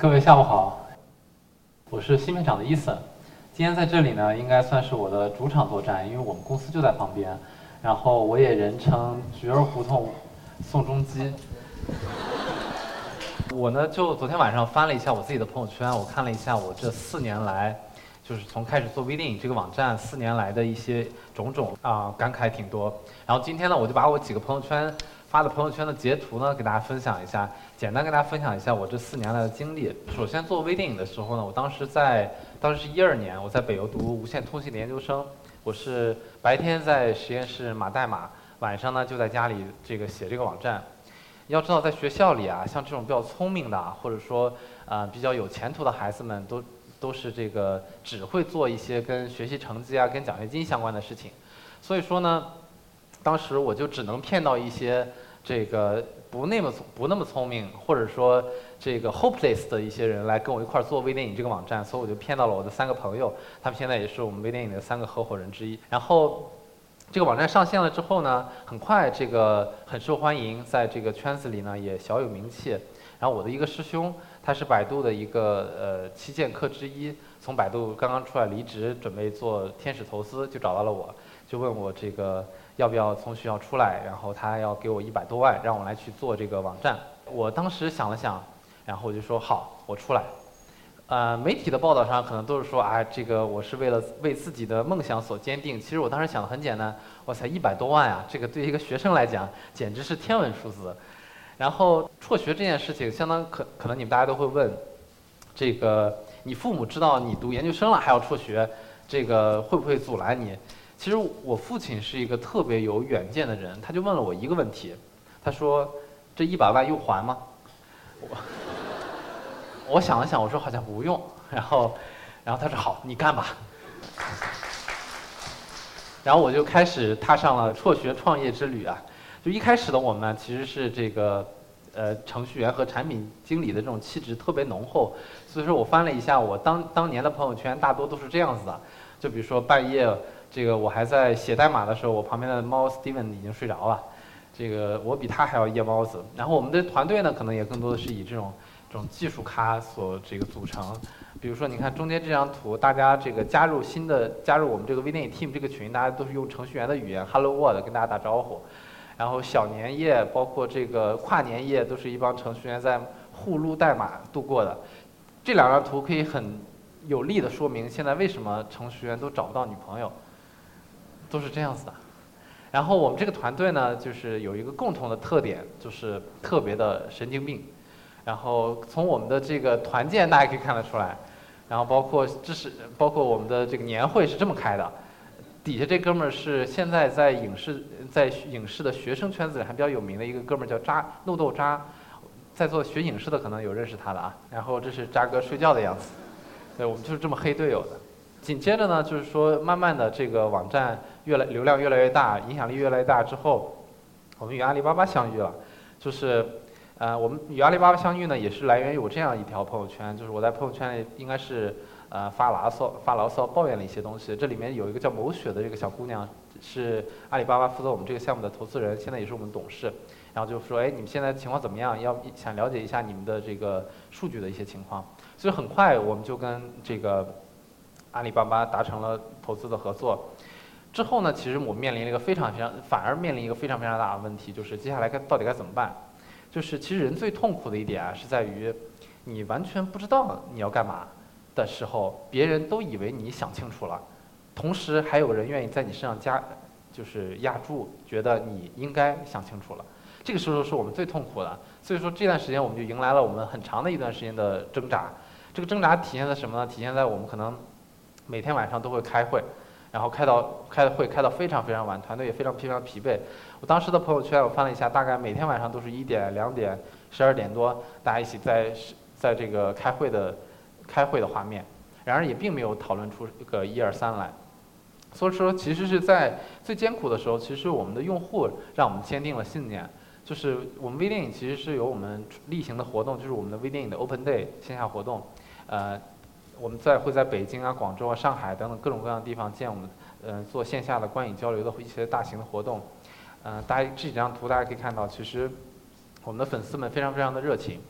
各位下午好，我是新片场的伊森。今天在这里呢，应该算是我的主场作战，因为我们公司就在旁边。然后我也人称菊儿胡同宋仲基。我呢，就昨天晚上翻了一下我自己的朋友圈，我看了一下我这四年来，就是从开始做微电影这个网站四年来的一些种种啊，感慨挺多。然后今天呢，我就把我几个朋友圈发的朋友圈的截图呢，给大家分享一下，简单跟大家分享一下我这四年来的经历。首先做微电影的时候呢，我当时在，当时是一二年，我在北邮读无线通信的研究生，我是白天在实验室码代码，晚上呢就在家里这个写这个网站。要知道，在学校里啊，像这种比较聪明的，或者说啊比较有前途的孩子们，都都是这个只会做一些跟学习成绩啊、跟奖学金相关的事情。所以说呢，当时我就只能骗到一些这个不那么不那么聪明，或者说这个 hopeless 的一些人来跟我一块儿做微电影这个网站。所以我就骗到了我的三个朋友，他们现在也是我们微电影的三个合伙人之一。然后。这个网站上线了之后呢，很快这个很受欢迎，在这个圈子里呢也小有名气。然后我的一个师兄，他是百度的一个呃旗舰客之一，从百度刚刚出来离职，准备做天使投资，就找到了我，就问我这个要不要从学校出来，然后他要给我一百多万，让我来去做这个网站。我当时想了想，然后我就说好，我出来。呃，媒体的报道上可能都是说啊，这个我是为了为自己的梦想所坚定。其实我当时想的很简单，我才一百多万啊，这个对一个学生来讲简直是天文数字。然后辍学这件事情，相当可可能你们大家都会问，这个你父母知道你读研究生了还要辍学，这个会不会阻拦你？其实我父亲是一个特别有远见的人，他就问了我一个问题，他说：“这一百万用还吗？”我。我想了想，我说好像不用，然后，然后他说好，你干吧。然后我就开始踏上了辍学创业之旅啊。就一开始的我们其实是这个，呃，程序员和产品经理的这种气质特别浓厚。所以说我翻了一下我当当年的朋友圈，大多都是这样子的。就比如说半夜，这个我还在写代码的时候，我旁边的猫 Steven 已经睡着了。这个我比他还要夜猫子。然后我们的团队呢，可能也更多的是以这种。这种技术咖所这个组成，比如说你看中间这张图，大家这个加入新的加入我们这个微电影 team 这个群，大家都是用程序员的语言 Hello World 跟大家打招呼，然后小年夜包括这个跨年夜都是一帮程序员在互撸代码度过的。这两张图可以很有力的说明现在为什么程序员都找不到女朋友，都是这样子的。然后我们这个团队呢，就是有一个共同的特点，就是特别的神经病。然后从我们的这个团建，大家可以看得出来，然后包括这是包括我们的这个年会是这么开的，底下这哥们儿是现在在影视在影视的学生圈子里还比较有名的一个哥们儿叫渣豆豆渣，在座学影视的可能有认识他的啊。然后这是渣哥睡觉的样子，对我们就是这么黑队友的。紧接着呢，就是说慢慢的这个网站越来流量越来越大，影响力越来越大之后，我们与阿里巴巴相遇了，就是。呃，我们与阿里巴巴相遇呢，也是来源于我这样一条朋友圈，就是我在朋友圈里应该是呃发牢骚、发牢骚、抱怨了一些东西。这里面有一个叫某雪的这个小姑娘，是阿里巴巴负责我们这个项目的投资人，现在也是我们董事。然后就说，哎，你们现在情况怎么样？要想了解一下你们的这个数据的一些情况。所以很快我们就跟这个阿里巴巴达成了投资的合作。之后呢，其实我们面临了一个非常非常，反而面临一个非常非常大的问题，就是接下来该到底该怎么办？就是其实人最痛苦的一点啊，是在于你完全不知道你要干嘛的时候，别人都以为你想清楚了，同时还有人愿意在你身上加，就是压注，觉得你应该想清楚了。这个时候是我们最痛苦的。所以说这段时间我们就迎来了我们很长的一段时间的挣扎。这个挣扎体现在什么呢？体现在我们可能每天晚上都会开会。然后开到开会开到非常非常晚，团队也非常非常疲惫。我当时的朋友圈我翻了一下，大概每天晚上都是一点、两点、十二点多，大家一起在在这个开会的开会的画面。然而也并没有讨论出一个一二三来。所以说，其实是在最艰苦的时候，其实我们的用户让我们坚定了信念。就是我们微电影其实是有我们例行的活动，就是我们的微电影的 Open Day 线下活动，呃。我们在会在北京啊、广州啊、上海等等各种各样的地方建我们，嗯，做线下的观影交流的一些大型的活动，嗯，大家这几张图大家可以看到，其实我们的粉丝们非常非常的热情，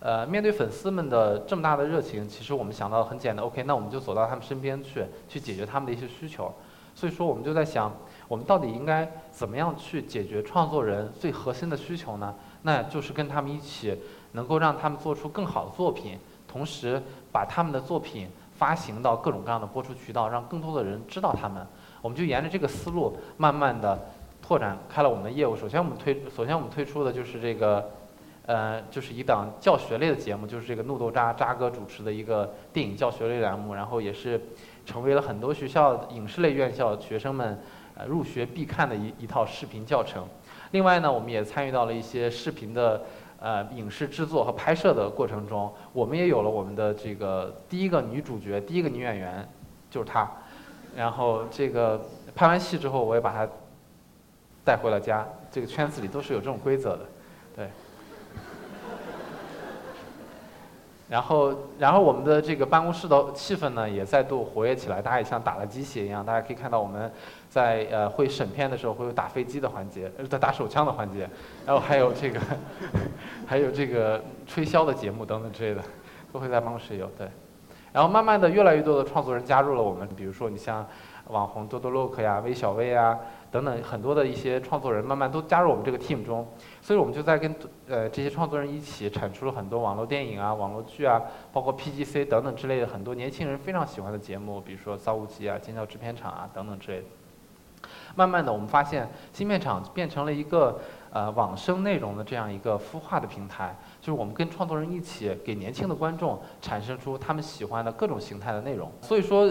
呃，面对粉丝们的这么大的热情，其实我们想到很简单，OK，那我们就走到他们身边去，去解决他们的一些需求。所以说，我们就在想，我们到底应该怎么样去解决创作人最核心的需求呢？那就是跟他们一起，能够让他们做出更好的作品，同时把他们的作品发行到各种各样的播出渠道，让更多的人知道他们。我们就沿着这个思路，慢慢的拓展开了我们的业务。首先，我们推，首先我们推出的就是这个。呃，就是一档教学类的节目，就是这个怒豆渣渣哥主持的一个电影教学类栏目，然后也是成为了很多学校影视类院校学生们呃入学必看的一一套视频教程。另外呢，我们也参与到了一些视频的呃影视制作和拍摄的过程中，我们也有了我们的这个第一个女主角，第一个女演员就是她。然后这个拍完戏之后，我也把她带回了家。这个圈子里都是有这种规则的，对。然后，然后我们的这个办公室的气氛呢，也再度活跃起来。大家也像打了鸡血一样，大家可以看到我们在呃会审片的时候会有打飞机的环节，呃打手枪的环节，然后还有这个，还有这个吹箫的节目等等之类的，都会在办公室有对。然后慢慢的，越来越多的创作人加入了我们，比如说你像网红多多 look 呀、微小薇啊。等等很多的一些创作人慢慢都加入我们这个 team 中，所以我们就在跟呃这些创作人一起产出了很多网络电影啊、网络剧啊，包括 PGC 等等之类的很多年轻人非常喜欢的节目，比如说《造物机》啊、《尖叫制片厂》啊等等之类的。慢慢的，我们发现芯片厂变成了一个呃网生内容的这样一个孵化的平台，就是我们跟创作人一起给年轻的观众产生出他们喜欢的各种形态的内容。所以说。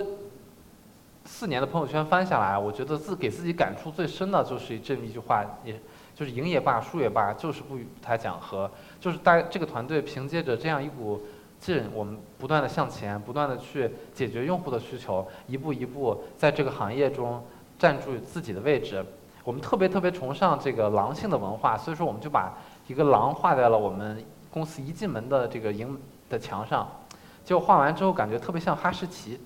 四年的朋友圈翻下来，我觉得自给自己感触最深的就是这么一句话，也就是赢也罢，输也罢，就是不与他讲和，就是大这个团队凭借着这样一股劲，我们不断的向前，不断的去解决用户的需求，一步一步在这个行业中站住自己的位置。我们特别特别崇尚这个狼性的文化，所以说我们就把一个狼画在了我们公司一进门的这个营的墙上，结果画完之后感觉特别像哈士奇。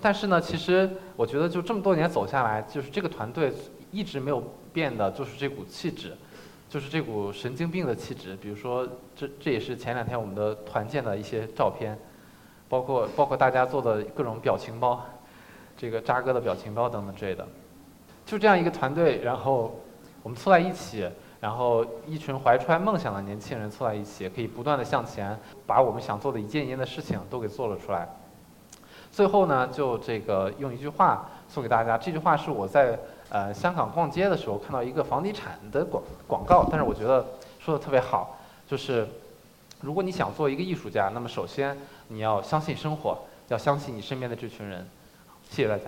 但是呢，其实我觉得就这么多年走下来，就是这个团队一直没有变的，就是这股气质，就是这股神经病的气质。比如说，这这也是前两天我们的团建的一些照片，包括包括大家做的各种表情包，这个渣哥的表情包等等之类的。就这样一个团队，然后我们凑在一起，然后一群怀揣梦想的年轻人凑在一起，可以不断的向前，把我们想做的一件一件的事情都给做了出来。最后呢，就这个用一句话送给大家。这句话是我在呃香港逛街的时候看到一个房地产的广广告，但是我觉得说的特别好，就是如果你想做一个艺术家，那么首先你要相信生活，要相信你身边的这群人。谢谢大家。